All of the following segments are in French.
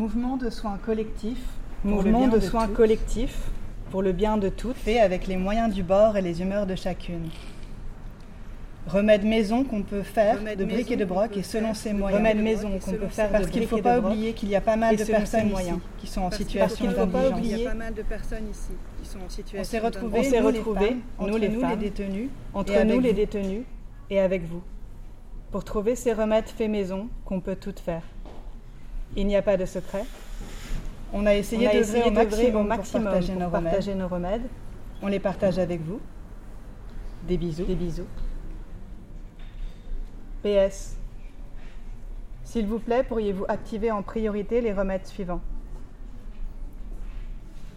Mouvement de soins collectifs. Mouvement de soins collectifs pour le bien de toutes, fait avec les moyens du bord et les humeurs de chacune. Remède maison qu'on peut faire Remède de briques et de broc et selon ses moyens. remède maison qu'on peut faire Parce qu'il ne faut pas oublier qu'il y a pas mal de personnes ici qui sont en situation faut pas d'indigence. oublier Il y a pas pas mal de personnes ici qui sont en On s'est retrouvés, nous, les retrouvés, nous femmes, détenus, entre et avec nous les vous. détenus et avec vous, pour trouver ces remèdes faits maison qu'on peut toutes faire. Il n'y a pas de secret. On a essayé On a de essayé au maximum, au maximum pour partager pour nos partager remèdes. nos remèdes. On les partage avec vous. Des bisous. Des bisous. PS. S'il vous plaît, pourriez-vous activer en priorité les remèdes suivants?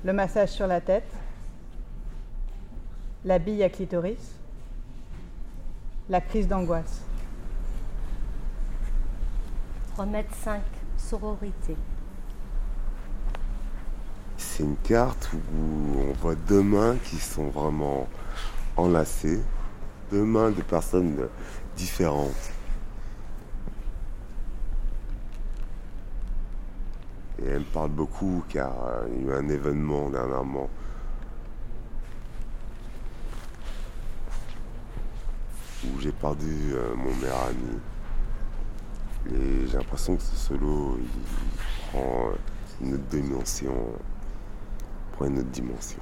Le massage sur la tête, la bille à clitoris, la crise d'angoisse. Remède 5, sororité. C'est une carte où on voit deux mains qui sont vraiment enlacées, deux mains de personnes différentes. Et elle me parle beaucoup car il y a eu un événement dernièrement. Où j'ai perdu euh, mon meilleur ami. Et j'ai l'impression que ce solo, il prend une autre dimension. Prend une autre dimension.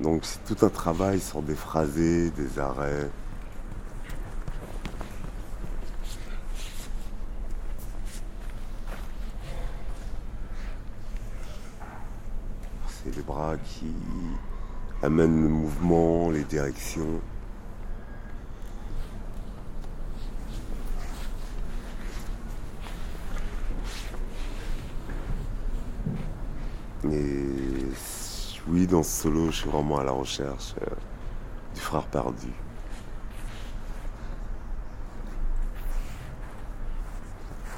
Donc c'est tout un travail sur des phrasés, des arrêts. C'est les bras qui amènent le mouvement, les directions. Et oui, dans ce solo, je suis vraiment à la recherche euh, du frère perdu.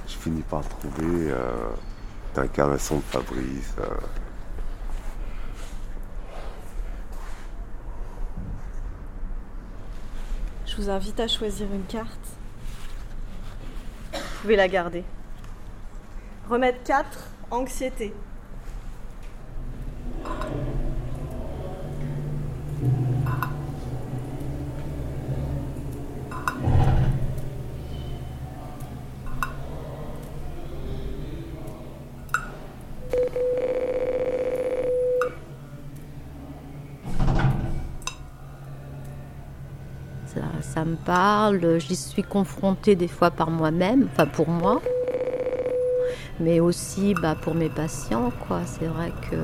Je finis par trouver euh, l'incarnation de Fabrice. euh, Je vous invite à choisir une carte. Vous pouvez la garder. Remède 4, anxiété. Me parle, j'y suis confrontée des fois par moi-même, enfin pour moi, mais aussi bah, pour mes patients. quoi. C'est vrai que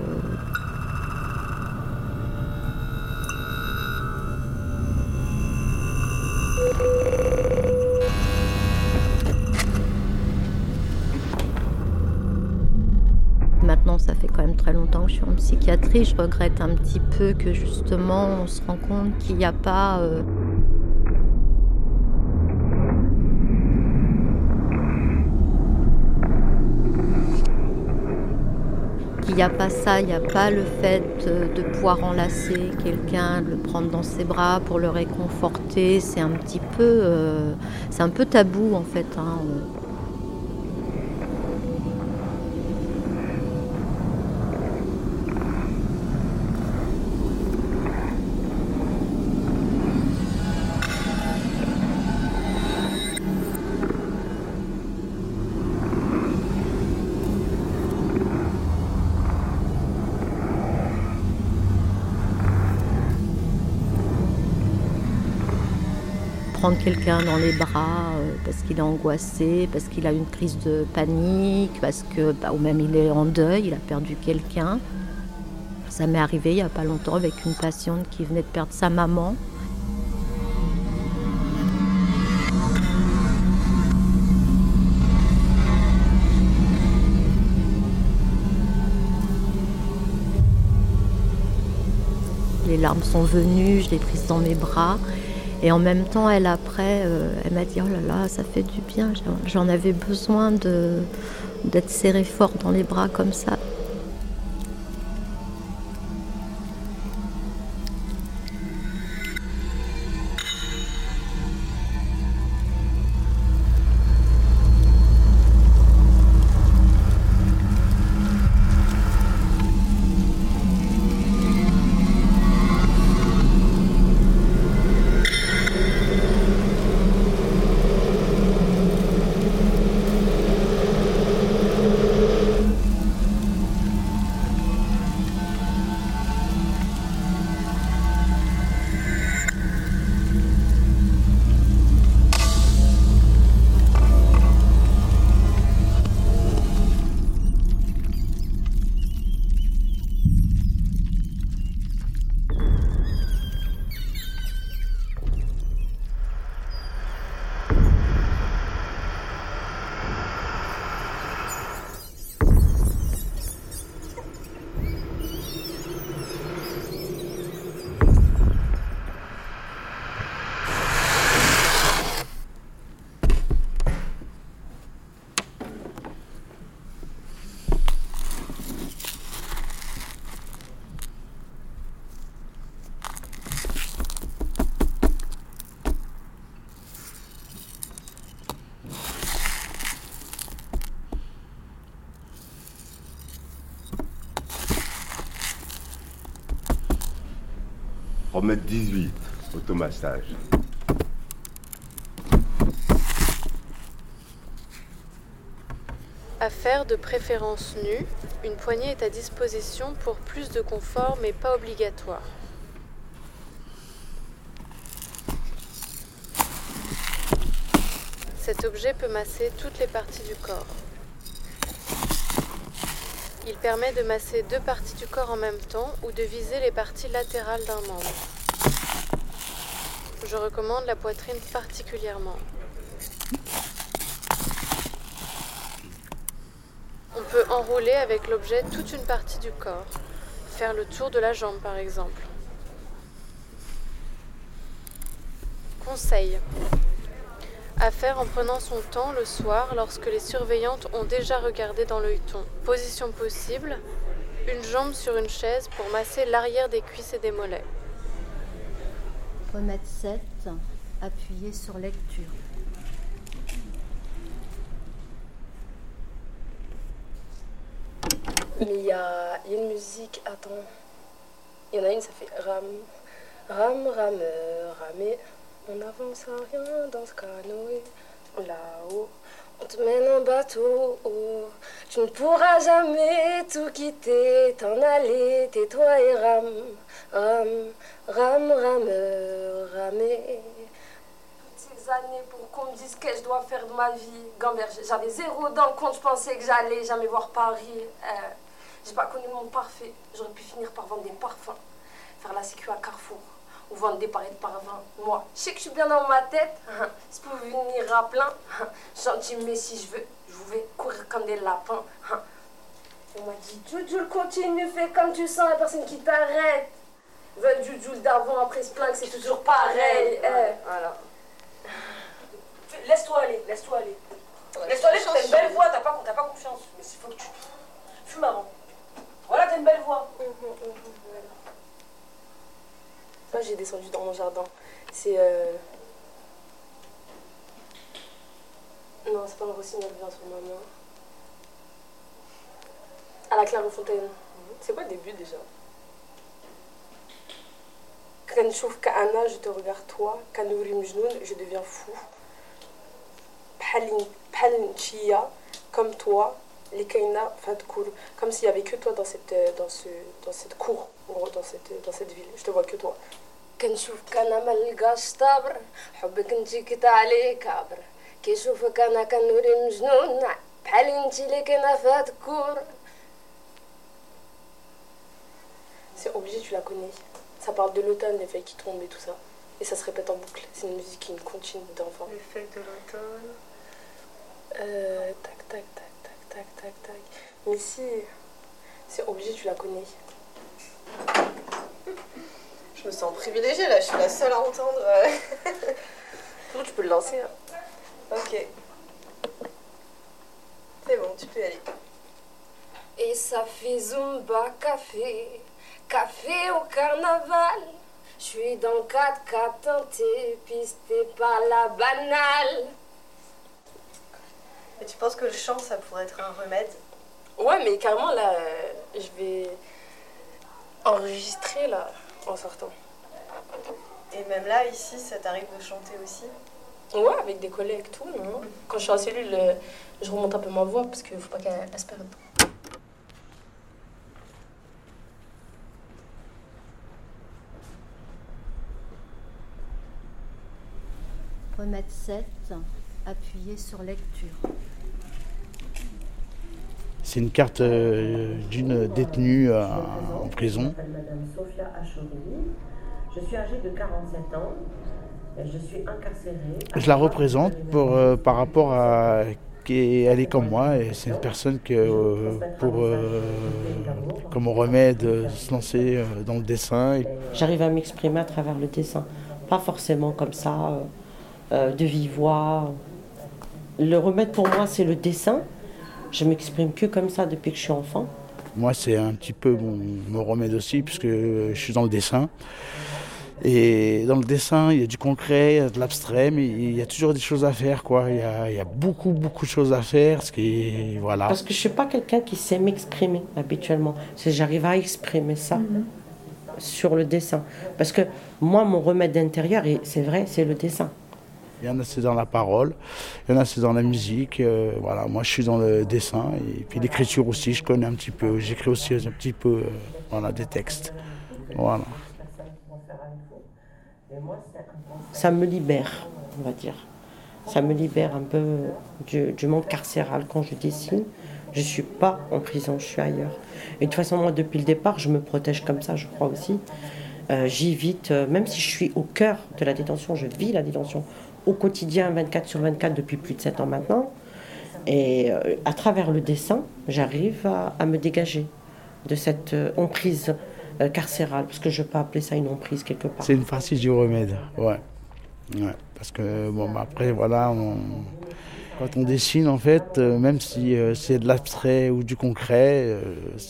Maintenant, ça fait quand même très longtemps que je suis en psychiatrie. Je regrette un petit peu que justement, on se rend compte qu'il n'y a pas euh, n'y a pas ça, il n'y a pas le fait euh, de pouvoir enlacer quelqu'un, de le prendre dans ses bras pour le réconforter. C'est un petit peu, euh, un peu tabou en fait. hein. Prendre quelqu'un dans les bras euh, parce qu'il est angoissé, parce qu'il a une crise de panique, parce que, bah, ou même il est en deuil, il a perdu quelqu'un. Ça m'est arrivé il n'y a pas longtemps avec une patiente qui venait de perdre sa maman. Les larmes sont venues, je l'ai prise dans mes bras. Et en même temps, elle après, euh, elle m'a dit, oh là là, ça fait du bien. J'en avais besoin d'être serrée fort dans les bras comme ça. Remède 18, automassage. À faire de préférence nue, une poignée est à disposition pour plus de confort mais pas obligatoire. Cet objet peut masser toutes les parties du corps. Il permet de masser deux parties du corps en même temps ou de viser les parties latérales d'un membre. Je recommande la poitrine particulièrement. On peut enrouler avec l'objet toute une partie du corps, faire le tour de la jambe par exemple. Conseil à faire en prenant son temps le soir lorsque les surveillantes ont déjà regardé dans l'œilleton. Position possible, une jambe sur une chaise pour masser l'arrière des cuisses et des mollets. Remettre 7, appuyer sur lecture. Mais il y a, une musique, attends. Il y en a une, ça fait ram, ram, rameur, ramé. On avance à rien dans ce canoë. Là-haut, on te mène en bateau. Tu ne pourras jamais tout quitter, t'en aller, tais-toi et rame, rame, rame, rameur, ramer. Toutes ces années pour qu'on me dise ce que je dois faire de ma vie. Gambert, j'avais zéro dans le compte, je pensais que j'allais jamais voir Paris. Euh, j'ai pas connu monde parfait. J'aurais pu finir par vendre des parfums, faire la sécu à Carrefour ou vendre des paris de parfum. Moi, je sais que je suis bien dans ma tête. Si vous venir à plein, gentil, mais si je veux, je vais courir comme des lapins. On m'a dit, Jules, continue, fais comme tu sens, la personne qui t'arrête. Veut Jules d'avant, après se plaint c'est toujours pareil. Eh. Voilà. Laisse-toi aller, laisse-toi aller. Laisse-toi aller, t'as une belle voix, t'as pas, pas confiance. Mais il faut que tu fumes avant. Voilà, t'as une belle voix. Hum, hum, hum, j'ai descendu dans mon jardin. C'est. Euh... Non, c'est pas un rossignol vient sur ma main. À la Clairefontaine. C'est quoi le début déjà? Kanchouf Kaana, je te regarde toi. Kanouri Mjnoun, je deviens fou. Chia, comme toi. Les Kaina, Fadkour. Comme s'il n'y avait que toi dans cette, euh, dans ce, dans cette cour, dans cette, dans cette ville. Je te vois que toi. كنشوفك انا ملقاش صبر حبك انتي كتعلي كابر كيشوفك انا كنوري مجنون بحالي انتي اللي كاينه فهاد الكور C'est obligé, tu la connais. Ça parle de l'automne, les feuilles qui tombent et tout ça. Et ça se répète en boucle. C'est une musique qui continue d'enfant. Les feuilles de l'automne. Euh, tac, tac, tac, tac, tac, tac. Mais si, c'est obligé, tu la connais. Je me sens privilégiée là, je suis la seule à entendre. Tu peux le lancer. hein? ok. C'est bon, tu peux y aller. Et ça fait Zumba café, café au carnaval. Je suis dans le 4 tenté, pisté par la banale. Et tu penses que le chant, ça pourrait être un remède? Ouais, mais carrément, là, euh, je vais enregistrer, là, en sortant. Et même là, ici, ça t'arrive de chanter aussi? Ouais, avec des collègues, tout. non? Quand je suis en cellule, euh, je remonte un peu ma voix parce qu'il faut pas qu'elle elle se perde. Remède 7, appuyer sur lecture. C'est une carte euh, d'une détenue euh, en prison. Je m'appelle Madame Sophia Achouri. Je suis âgée de 47 ans. Je suis incarcérée. Je la représente pour, euh, par rapport à qu'elle est comme moi et c'est une personne que euh, pour euh, comme remède se lancer dans le dessin. J'arrive à m'exprimer à travers le dessin. Pas forcément comme ça, de vive voix. Le remède pour moi, c'est le dessin. Je m'exprime que comme ça depuis que je suis enfant. Moi, c'est un petit peu mon, mon remède aussi, puisque je suis dans le dessin. Et dans le dessin, il y a du concret, il y a de l'abstrait, mais il y a toujours des choses à faire, quoi. Il y a, il y a beaucoup, beaucoup de choses à faire, ce qui est, voilà. Parce que je suis pas quelqu'un qui sait m'exprimer habituellement. C'est j'arrive à exprimer ça sur le dessin. Parce que moi, mon remède intérieur, et c'est vrai, c'est le dessin. Il y en a, c'est dans la parole, il y en a, c'est dans la musique. euh, voilà, moi, je suis dans le dessin, et puis l'écriture aussi, je connais un petit peu. J'écris aussi un petit peu, euh, voilà, des textes. Voilà. ça me libère, on va dire. Ça me libère un peu du, monde carcéral quand je dessine. Je ne suis pas en prison, je suis ailleurs. De toute façon, moi, depuis le départ, je me protège comme ça, je crois aussi. Euh, J'évite, euh, même si je suis au cœur de la détention, je vis la détention au quotidien, 24 sur 24, depuis plus de 7 ans maintenant. Et euh, à travers le dessin, j'arrive à, me dégager de cette euh, emprise euh, carcérale, parce que je peux appeler ça une emprise quelque part. C'est une partie du remède, ouais. Parce que, bon, après, voilà, quand on dessine, en fait, euh, même si euh, c'est de l'abstrait ou du concret, euh,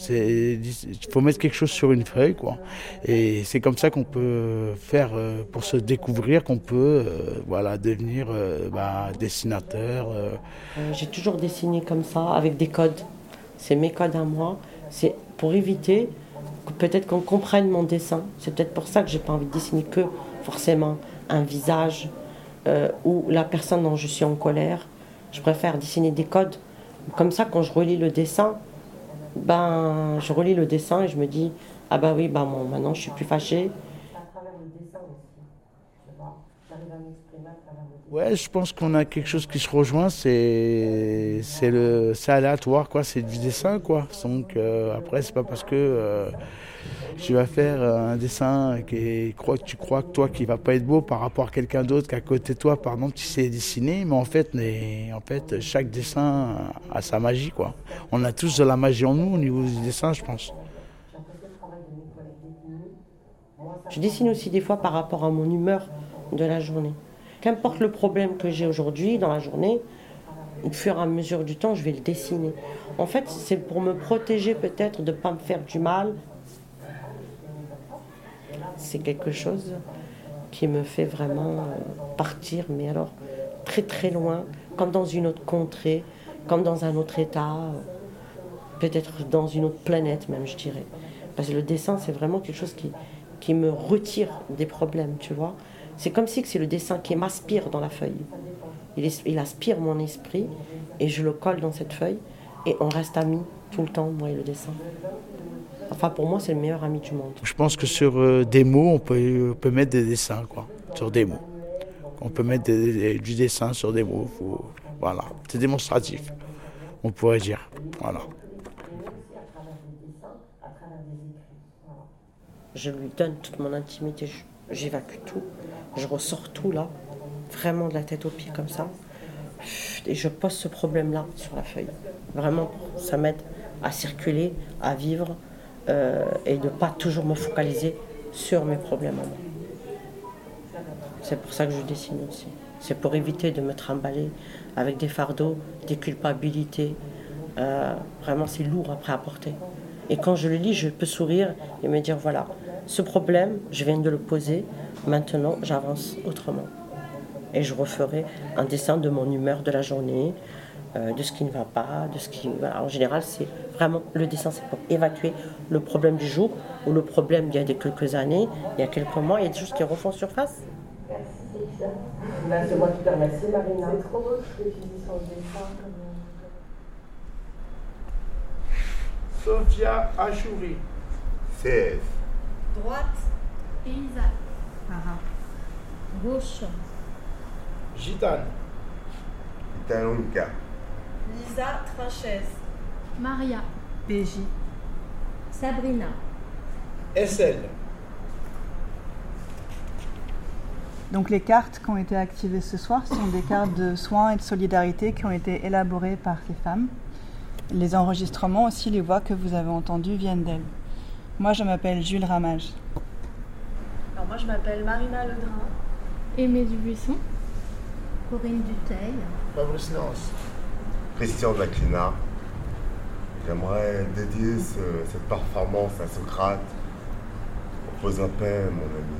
il faut mettre quelque chose sur une feuille, quoi. Et c'est comme ça qu'on peut faire, pour se découvrir, qu'on peut, voilà, devenir bah, dessinateur. J'ai toujours dessiné comme ça, avec des codes. C'est mes codes à moi. C'est pour éviter peut-être qu'on comprenne mon dessin. C'est peut-être pour ça que j'ai pas envie de dessiner que forcément un visage ou la personne dont je suis en colère. Je préfère dessiner des codes. Comme ça, quand je relis le dessin, ben, je relis le dessin et je me dis ah bah oui, bah bon, maintenant je suis plus fâchée. Ouais, je pense qu'on a quelque chose qui se rejoint, c'est c'est le c'est aléatoire quoi, c'est du dessin quoi. Donc euh, après c'est pas parce que euh, tu vas faire euh, un dessin qui crois que tu crois que toi qui va pas être beau par rapport à quelqu'un d'autre qu'à côté de toi par exemple tu sais dessiner, mais en fait mais, en fait chaque dessin a sa magie quoi. On a tous de la magie en nous au niveau du dessin, je pense. Je dessine aussi des fois par rapport à mon humeur de la journée. Qu'importe le problème que j'ai aujourd'hui dans la journée, au fur et à mesure du temps, je vais le dessiner. En fait, c'est pour me protéger peut-être de ne pas me faire du mal. C'est quelque chose qui me fait vraiment euh, partir, mais alors très très loin, comme dans une autre contrée, comme dans un autre état, euh, peut-être dans une autre planète même, je dirais. Parce que le dessin, c'est vraiment quelque chose qui, qui me retire des problèmes, tu vois. C'est comme si c'est le dessin qui m'aspire dans la feuille. Il, aspire mon esprit et je le colle dans cette feuille et on reste amis tout le temps, moi et le dessin. Enfin, pour moi, c'est le meilleur ami du monde. Je pense que sur euh, des mots, on peut, on peut mettre des dessins, quoi. Sur des mots. On peut mettre des- des- du dessin sur des mots. faut- voilà. C'est démonstratif, on pourrait dire. Voilà. je lui donne toute mon intimité, je- j'évacue tout, je ressors tout là, vraiment de la tête aux pieds comme ça, et je pose ce problème-là sur la feuille. Vraiment, ça m'aide à circuler, à vivre euh, et de ne pas toujours me focaliser sur mes problèmes. C'est pour ça que je dessine aussi. C'est pour éviter de me trimballer avec des fardeaux, des culpabilités. Euh, vraiment, c'est lourd après à porter. Et quand je le lis, je peux sourire et me dire voilà, ce problème, je viens de le poser, maintenant j'avance autrement. Et je referai un dessin de mon humeur de la journée, euh, de ce qui ne va pas, de ce qui. voilà. En général, c'est vraiment le dessin, c'est pour évacuer le problème du jour ou le problème d'il y a des quelques années, il y a quelques mois, il y a des choses qui refont surface. Merci, moi qui te remercie, Marina. C'est trop beau ce que tu dis sur le dessin. Sophia Achouri. 16. Droite. Elisa. Gauche. Gitane. Italonka. Lisa Trinchès. Maria. PJ. Sabrina. SL. Donc les cartes qui ont été activées ce soir sont des cartes de soins et de solidarité qui ont été élaborées par ces femmes. Les enregistrements aussi, les voix que vous avez entendues viennent d'elles. Moi, je m'appelle Jules Ramage. Alors moi je m'appelle Marina Ledrin. Aimée Dubuisson. Corinne Duteil. Fabrice Nance. Christian Jacquelina. J'aimerais dédier ce- cette performance à Socrate. Repose en paix, mon ami.